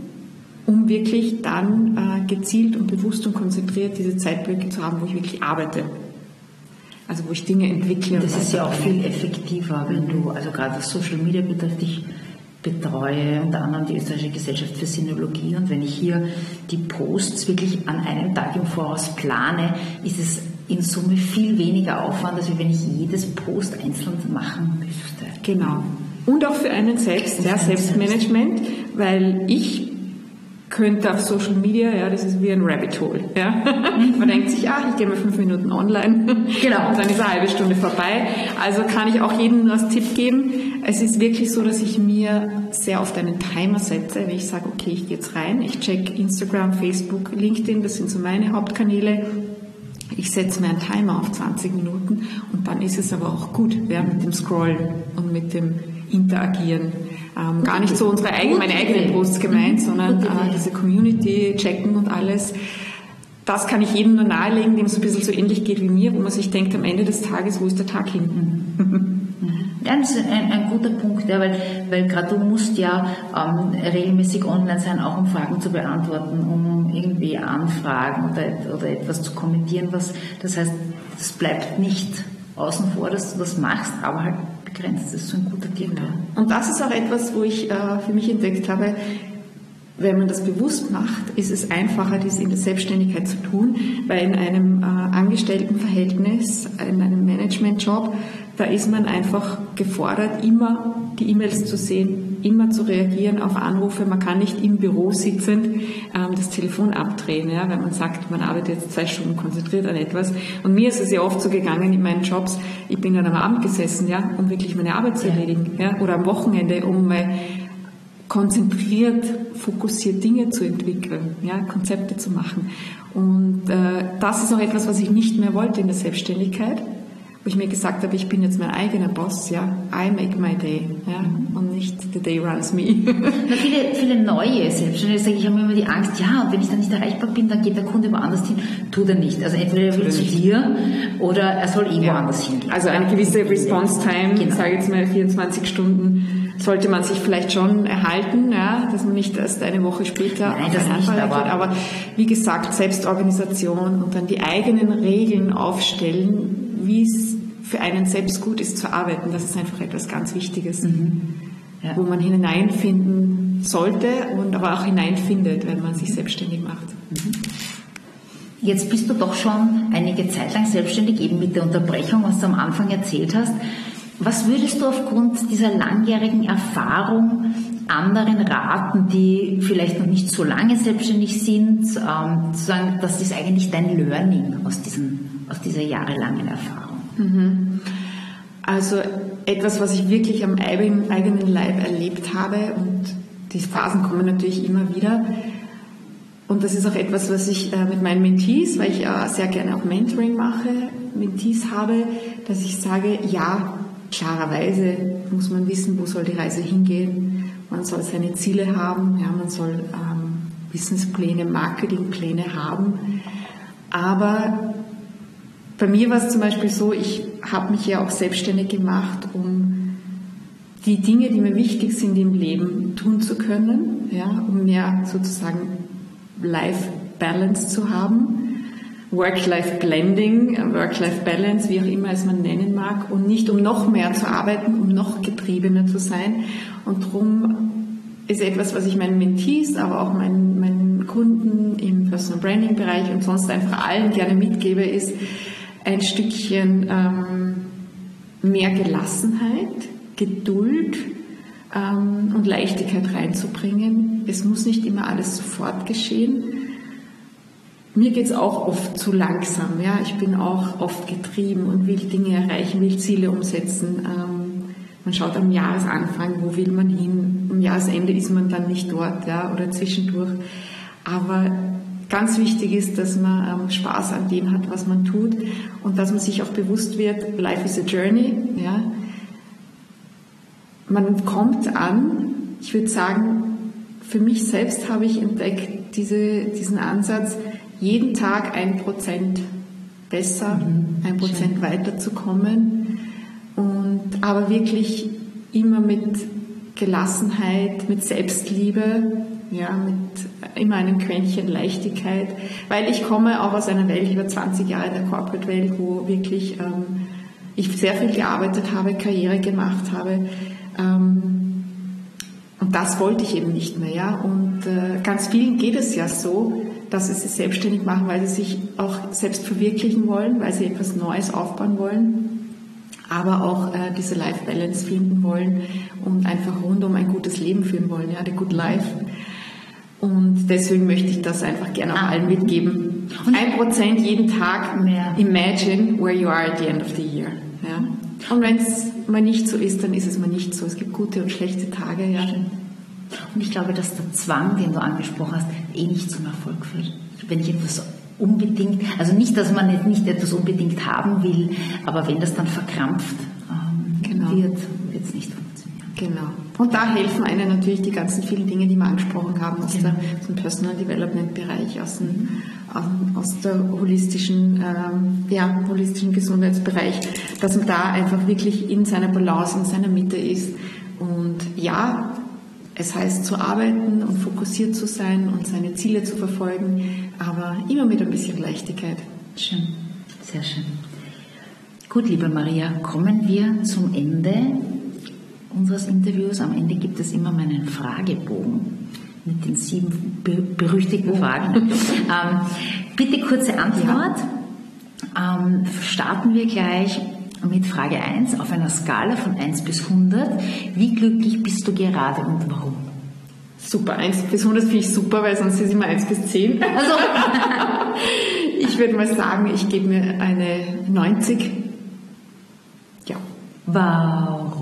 B: um wirklich dann äh, gezielt und bewusst und konzentriert diese Zeitblöcke zu haben, wo ich wirklich arbeite also wo ich Dinge entwickle.
A: Das ist ja auch viel effektiver, wenn du, also gerade was Social Media betrifft, ich betreue unter anderem die Österreichische Gesellschaft für Sinologie und wenn ich hier die Posts wirklich an einem Tag im Voraus plane, ist es in Summe viel weniger Aufwand, als wenn ich jedes Post einzeln machen müsste.
B: Genau. Und auch für einen selbst, ja, Selbstmanagement, weil ich könnte auf Social Media, ja, das ist wie ein Rabbit Hole. Ja. Man denkt sich, ah, ich gehe mal fünf Minuten online. Genau. Und dann ist eine halbe Stunde vorbei. Also kann ich auch jedem nur als Tipp geben. Es ist wirklich so, dass ich mir sehr oft einen Timer setze, wenn ich sage, okay, ich gehe jetzt rein, ich check Instagram, Facebook, LinkedIn, das sind so meine Hauptkanäle. Ich setze mir einen Timer auf 20 Minuten und dann ist es aber auch gut, ja, mit dem Scrollen und mit dem Interagieren. Ähm, gar nicht so unsere eigenen, meine eigenen Posts gemeint, sondern äh, diese Community checken und alles. Das kann ich jedem nur nahelegen, dem es ein bisschen so ähnlich geht wie mir, wo man sich denkt, am Ende des Tages, wo ist der Tag hin?
A: Ja, das ist ein, ein guter Punkt, ja, weil, weil gerade du musst ja ähm, regelmäßig online sein, auch um Fragen zu beantworten, um irgendwie Anfragen oder, oder etwas zu kommentieren. Was, das heißt, es bleibt nicht außen vor, dass du das machst, aber halt begrenzt. Ist so ein guter Tipp.
B: Und das ist auch etwas, wo ich äh, für mich entdeckt habe, wenn man das bewusst macht, ist es einfacher, dies in der Selbstständigkeit zu tun, weil in einem äh, Angestelltenverhältnis, in einem Managementjob, da ist man einfach gefordert, immer die E-Mails zu sehen, immer zu reagieren auf Anrufe. Man kann nicht im Büro sitzend ähm, das Telefon abdrehen, ja, weil man sagt, man arbeitet jetzt zwei Stunden konzentriert an etwas. Und mir ist es ja oft so gegangen in meinen Jobs, ich bin dann am Abend gesessen, ja, um wirklich meine Arbeit zu erledigen, ja, oder am Wochenende, um mal konzentriert, fokussiert Dinge zu entwickeln, ja, Konzepte zu machen. Und äh, das ist auch etwas, was ich nicht mehr wollte in der Selbstständigkeit wo ich mir gesagt habe, ich bin jetzt mein eigener Boss, ja, I make my day, ja, und nicht the day runs me.
A: Na, viele, viele neue Selbstständige sagen, ich habe immer die Angst, ja, und wenn ich dann nicht erreichbar bin, dann geht der Kunde woanders hin. Tut er nicht. Also entweder er will zu dir oder er soll woanders ja. hingehen.
B: Also eine gewisse Response Time, genau. sage jetzt mal 24 Stunden, sollte man sich vielleicht schon erhalten, ja, dass man nicht erst eine Woche später
A: Nein, das nicht, aber,
B: wird. aber wie gesagt, Selbstorganisation und dann die eigenen Regeln aufstellen, wie es für einen selbst gut ist zu arbeiten, das ist einfach etwas ganz Wichtiges, mhm. ja. wo man hineinfinden sollte und aber auch hineinfindet, wenn man sich selbstständig macht. Mhm.
A: Jetzt bist du doch schon einige Zeit lang selbstständig, eben mit der Unterbrechung, was du am Anfang erzählt hast. Was würdest du aufgrund dieser langjährigen Erfahrung anderen raten, die vielleicht noch nicht so lange selbstständig sind, ähm, zu sagen, das ist eigentlich dein Learning aus, diesen, aus dieser jahrelangen Erfahrung?
B: Mhm. Also etwas, was ich wirklich am eigenen Leib erlebt habe und die Phasen kommen natürlich immer wieder. Und das ist auch etwas, was ich äh, mit meinen Mentees, weil ich ja sehr gerne auch Mentoring mache, Mentees habe, dass ich sage, ja, klarerweise muss man wissen, wo soll die Reise hingehen. Man soll seine Ziele haben, ja, man soll ähm, Businesspläne, Marketingpläne haben. Aber bei mir war es zum Beispiel so, ich habe mich ja auch selbstständig gemacht, um die Dinge, die mir wichtig sind im Leben, tun zu können, ja, um mehr sozusagen Life-Balance zu haben. Work-Life-Blending, Work-Life-Balance, wie auch immer es man nennen mag, und nicht um noch mehr zu arbeiten, um noch getriebener zu sein. Und darum ist etwas, was ich meinen Mentees, aber auch meinen, meinen Kunden im Personal Branding Bereich und sonst einfach allen gerne mitgebe, ist ein Stückchen ähm, mehr Gelassenheit, Geduld ähm, und Leichtigkeit reinzubringen. Es muss nicht immer alles sofort geschehen. Mir geht es auch oft zu langsam. Ja? Ich bin auch oft getrieben und will Dinge erreichen, will Ziele umsetzen. Ähm, man schaut am Jahresanfang, wo will man hin. Am Jahresende ist man dann nicht dort ja? oder zwischendurch. Aber ganz wichtig ist, dass man ähm, Spaß an dem hat, was man tut und dass man sich auch bewusst wird, Life is a Journey. Ja? Man kommt an, ich würde sagen, für mich selbst habe ich entdeckt diese, diesen Ansatz, jeden Tag ein Prozent besser, mhm. ein Prozent weiterzukommen und aber wirklich immer mit Gelassenheit, mit Selbstliebe, ja, mit immer einem Quäntchen Leichtigkeit, weil ich komme auch aus einer Welt, über 20 Jahre der Corporate-Welt, wo wirklich ähm, ich sehr viel gearbeitet habe, Karriere gemacht habe. Ähm, und das wollte ich eben nicht mehr. Ja? Und äh, ganz vielen geht es ja so, dass sie sich selbstständig machen, weil sie sich auch selbst verwirklichen wollen, weil sie etwas Neues aufbauen wollen aber auch äh, diese Life Balance finden wollen und einfach rundum ein gutes Leben führen wollen, ja, the good life. Und deswegen möchte ich das einfach gerne auch ah. allen mitgeben. Ein Prozent jeden Tag mehr. imagine where you are at the end of the year. Ja? Und wenn es mal nicht so ist, dann ist es mal nicht so. Es gibt gute und schlechte Tage. Ja.
A: Und ich glaube, dass der Zwang, den du angesprochen hast, eh nicht zum Erfolg führt. Wenn ich etwas unbedingt, also nicht, dass man nicht, nicht etwas unbedingt haben will, aber wenn das dann verkrampft ähm, genau. wird, wird es nicht.
B: Genau. Und da helfen einem natürlich die ganzen vielen Dinge, die wir angesprochen haben, aus, genau. der, aus dem Personal Development Bereich, aus, dem, aus der holistischen, ähm, ja, holistischen Gesundheitsbereich, dass man da einfach wirklich in seiner Balance, in seiner Mitte ist. Und ja, es heißt zu arbeiten und fokussiert zu sein und seine Ziele zu verfolgen, aber immer mit ein bisschen Leichtigkeit.
A: Schön, sehr schön. Gut, liebe Maria, kommen wir zum Ende unseres Interviews. Am Ende gibt es immer meinen Fragebogen mit den sieben berüchtigten oh. Fragen. ähm, bitte kurze Antwort. Ja. Ähm, starten wir gleich mit Frage 1 auf einer Skala von 1 bis 100. Wie glücklich bist du gerade und warum?
B: Super, 1 bis 100 finde ich super, weil sonst ist immer 1 bis 10. Also, ich würde mal sagen, ich gebe mir eine 90.
A: Ja.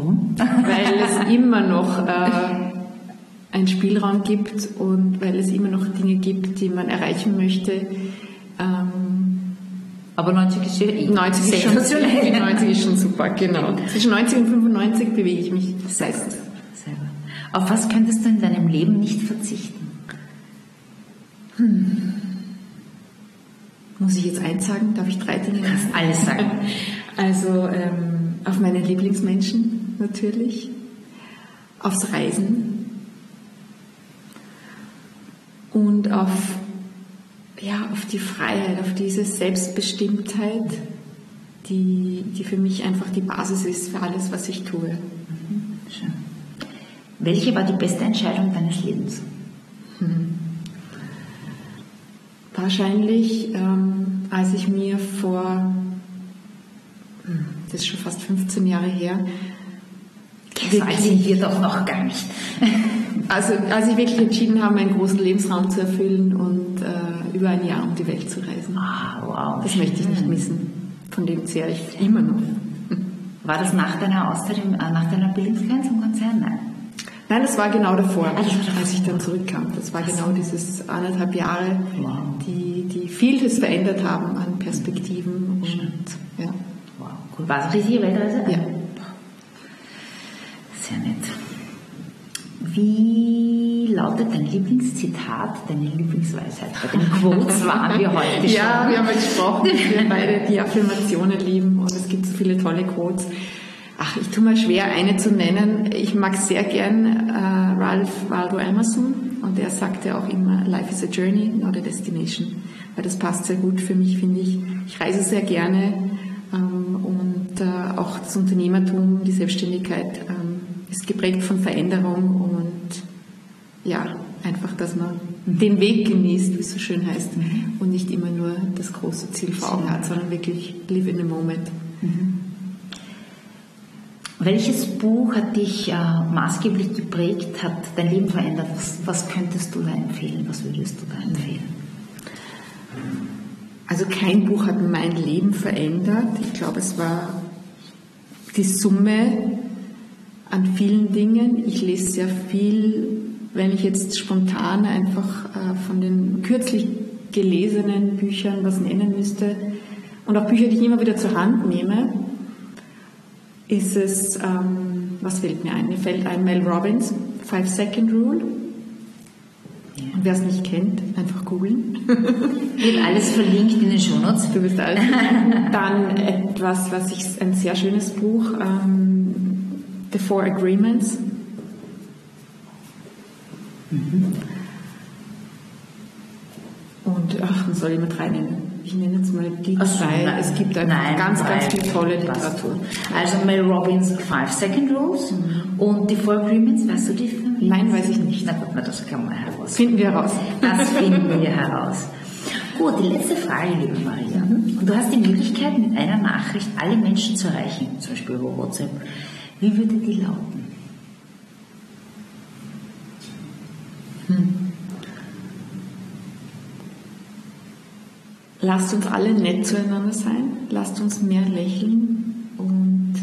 A: Warum?
B: Weil es immer noch äh, einen Spielraum gibt und weil es immer noch Dinge gibt, die man erreichen möchte. Ähm,
A: aber 90 ist, ja
B: 90 ist, schon, 90 ist schon super, genau. Zwischen 90 und 95 bewege ich mich
A: meistens. Selber. Auf was könntest du in deinem Leben nicht verzichten?
B: Hm. Muss ich jetzt eins sagen? Darf ich drei Dinge
A: sagen? Alles sagen.
B: Also ähm, auf meine Lieblingsmenschen natürlich, aufs Reisen und auf ja, auf die Freiheit, auf diese Selbstbestimmtheit, die, die für mich einfach die Basis ist für alles, was ich tue. Mhm,
A: schön. Welche war die beste Entscheidung deines Lebens? Hm.
B: Wahrscheinlich, ähm, als ich mir vor, hm, das ist schon fast 15 Jahre her,
A: alt sind wir doch noch gar nicht.
B: also als ich wirklich entschieden habe, meinen großen Lebensraum zu erfüllen und äh, über ein Jahr um die Welt zu reisen.
A: Ah, wow.
B: Das möchte ich nicht missen. Von dem zehre ich immer noch.
A: War das nach deiner Auszeit, äh, nach deiner Bildungsgrenze im Konzern? Nein.
B: Nein, das war genau davor,
A: davor.
B: als ich dann zurückkam. Das war genau dieses anderthalb Jahre,
A: Wow.
B: die, die vieles verändert haben an Perspektiven. Und, ja.
A: Wow, cool. War es eine riesige Weltreise?
B: Ja.
A: Sehr nett. Wie lautet dein Lieblingszitat, deine Lieblingsweisheit? Bei den Quotes waren wir heute schon.
B: Ja, wir haben ja gesprochen, dass wir beide die Affirmationen lieben und es gibt so viele tolle Quotes. Ach, ich tue mir schwer, eine zu nennen. Ich mag sehr gern äh, Ralph Waldo Emerson und er sagte auch immer, Life is a journey, not a destination. Weil das passt sehr gut für mich, finde ich. Ich reise sehr gerne ähm, und äh, auch das Unternehmertum, die Selbstständigkeit ähm, ist geprägt von Veränderung und ja, einfach, dass man den Weg genießt, wie es so schön heißt, und nicht immer nur das große Ziel vor Augen hat, sondern wirklich live in the moment.
A: Welches Buch hat dich äh, maßgeblich geprägt, hat dein Leben verändert? Was, was könntest du da empfehlen? Was würdest du da empfehlen?
B: Also kein Buch hat mein Leben verändert. Ich glaube, es war die Summe an vielen Dingen. Ich lese sehr viel, wenn ich jetzt spontan einfach äh, von den kürzlich gelesenen Büchern was nennen müsste und auch Bücher, die ich immer wieder zur Hand nehme, ist es, ähm, was fällt mir ein? Mir fällt ein Mel Robbins, Five Second Rule. Und wer es nicht kennt, einfach googeln.
A: Wird alles verlinkt in den Shownotes.
B: Du bist alles. Dann etwas, was ich, ein sehr schönes Buch, ähm, The Four Agreements. Und ach, soll ich mit reinnehmen. Ich nenne jetzt mal die
A: Ach
B: zwei.
A: nein.
B: Es gibt einfach
A: Nein,
B: ganz, ganz
A: nein.
B: viel tolle. Literatur.
A: Also Mel Robbins Five Second Rules und die Four Agreements, weißt du die für mich?
B: Nein, weiß ich nicht.
A: Na gut, na, das kann man heraus.
B: Finden wir heraus.
A: Das finden wir heraus. Gut, die letzte Frage, liebe Maria. Und du hast die Möglichkeit, mit einer Nachricht alle Menschen zu erreichen, zum Beispiel über WhatsApp. Wie würde die lauten?
B: Lasst uns alle nett zueinander sein. Lasst uns mehr lächeln. Und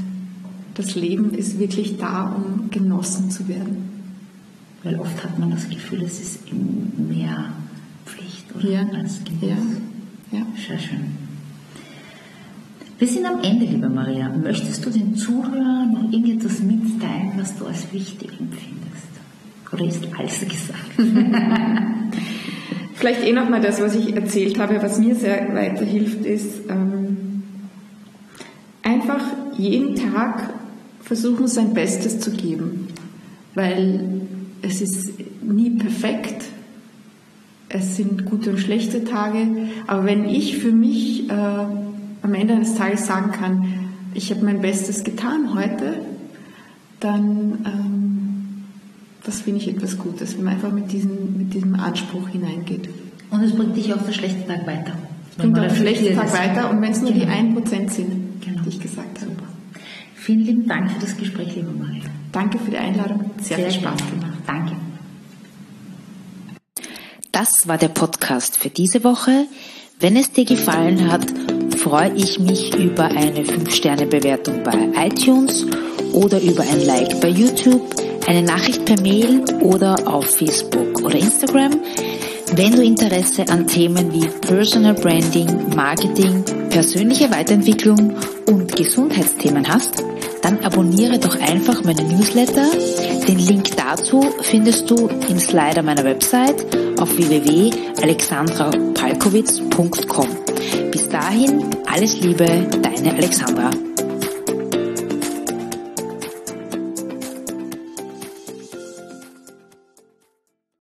B: das Leben ist wirklich da, um genossen zu werden.
A: Weil oft hat man das Gefühl, es ist mehr Pflicht oder
B: Ja.
A: als Genuss.
B: Ja. Ja.
A: Sehr schön. Wir sind am Ende, liebe Maria. Möchtest du den Zuhörern noch irgendetwas mitteilen, was du als wichtig empfindest? Oder ist alles gesagt?
B: Vielleicht eh nochmal das, was ich erzählt habe, was mir sehr weiterhilft, ist ähm, einfach jeden Tag versuchen, sein Bestes zu geben. Weil es ist nie perfekt. Es sind gute und schlechte Tage. Aber wenn ich für mich äh, am Ende eines Tages sagen kann, ich habe mein Bestes getan heute, dann ähm, das finde ich etwas Gutes, wenn man einfach mit diesem, mit diesem Anspruch hineingeht.
A: Und es bringt dich auch der schlechte Tag weiter.
B: Bringt
A: man
B: auch der schlechte
A: reflektiert
B: Tag weiter und wenn es nur
A: Genau.
B: die 1% sind,
A: Genau.
B: die ich gesagt habe.
A: Vielen lieben Dank für das Gespräch, liebe Maria.
B: Danke für die Einladung, sehr, viel Spaß
A: gerne.
B: gemacht.
A: Danke.
C: Das war der Podcast für diese Woche. Wenn es dir gefallen hat, freue ich mich über eine 5-Sterne-Bewertung bei iTunes oder über ein Like bei YouTube, eine Nachricht per Mail oder auf Facebook oder Instagram. Wenn du Interesse an Themen wie Personal Branding, Marketing, persönliche Weiterentwicklung und Gesundheitsthemen hast, dann abonniere doch einfach meinen Newsletter. Den Link dazu findest du im Slider meiner Website auf www.alexandrapalkowitz.com. Bis dahin, alles Liebe, deine Alexandra.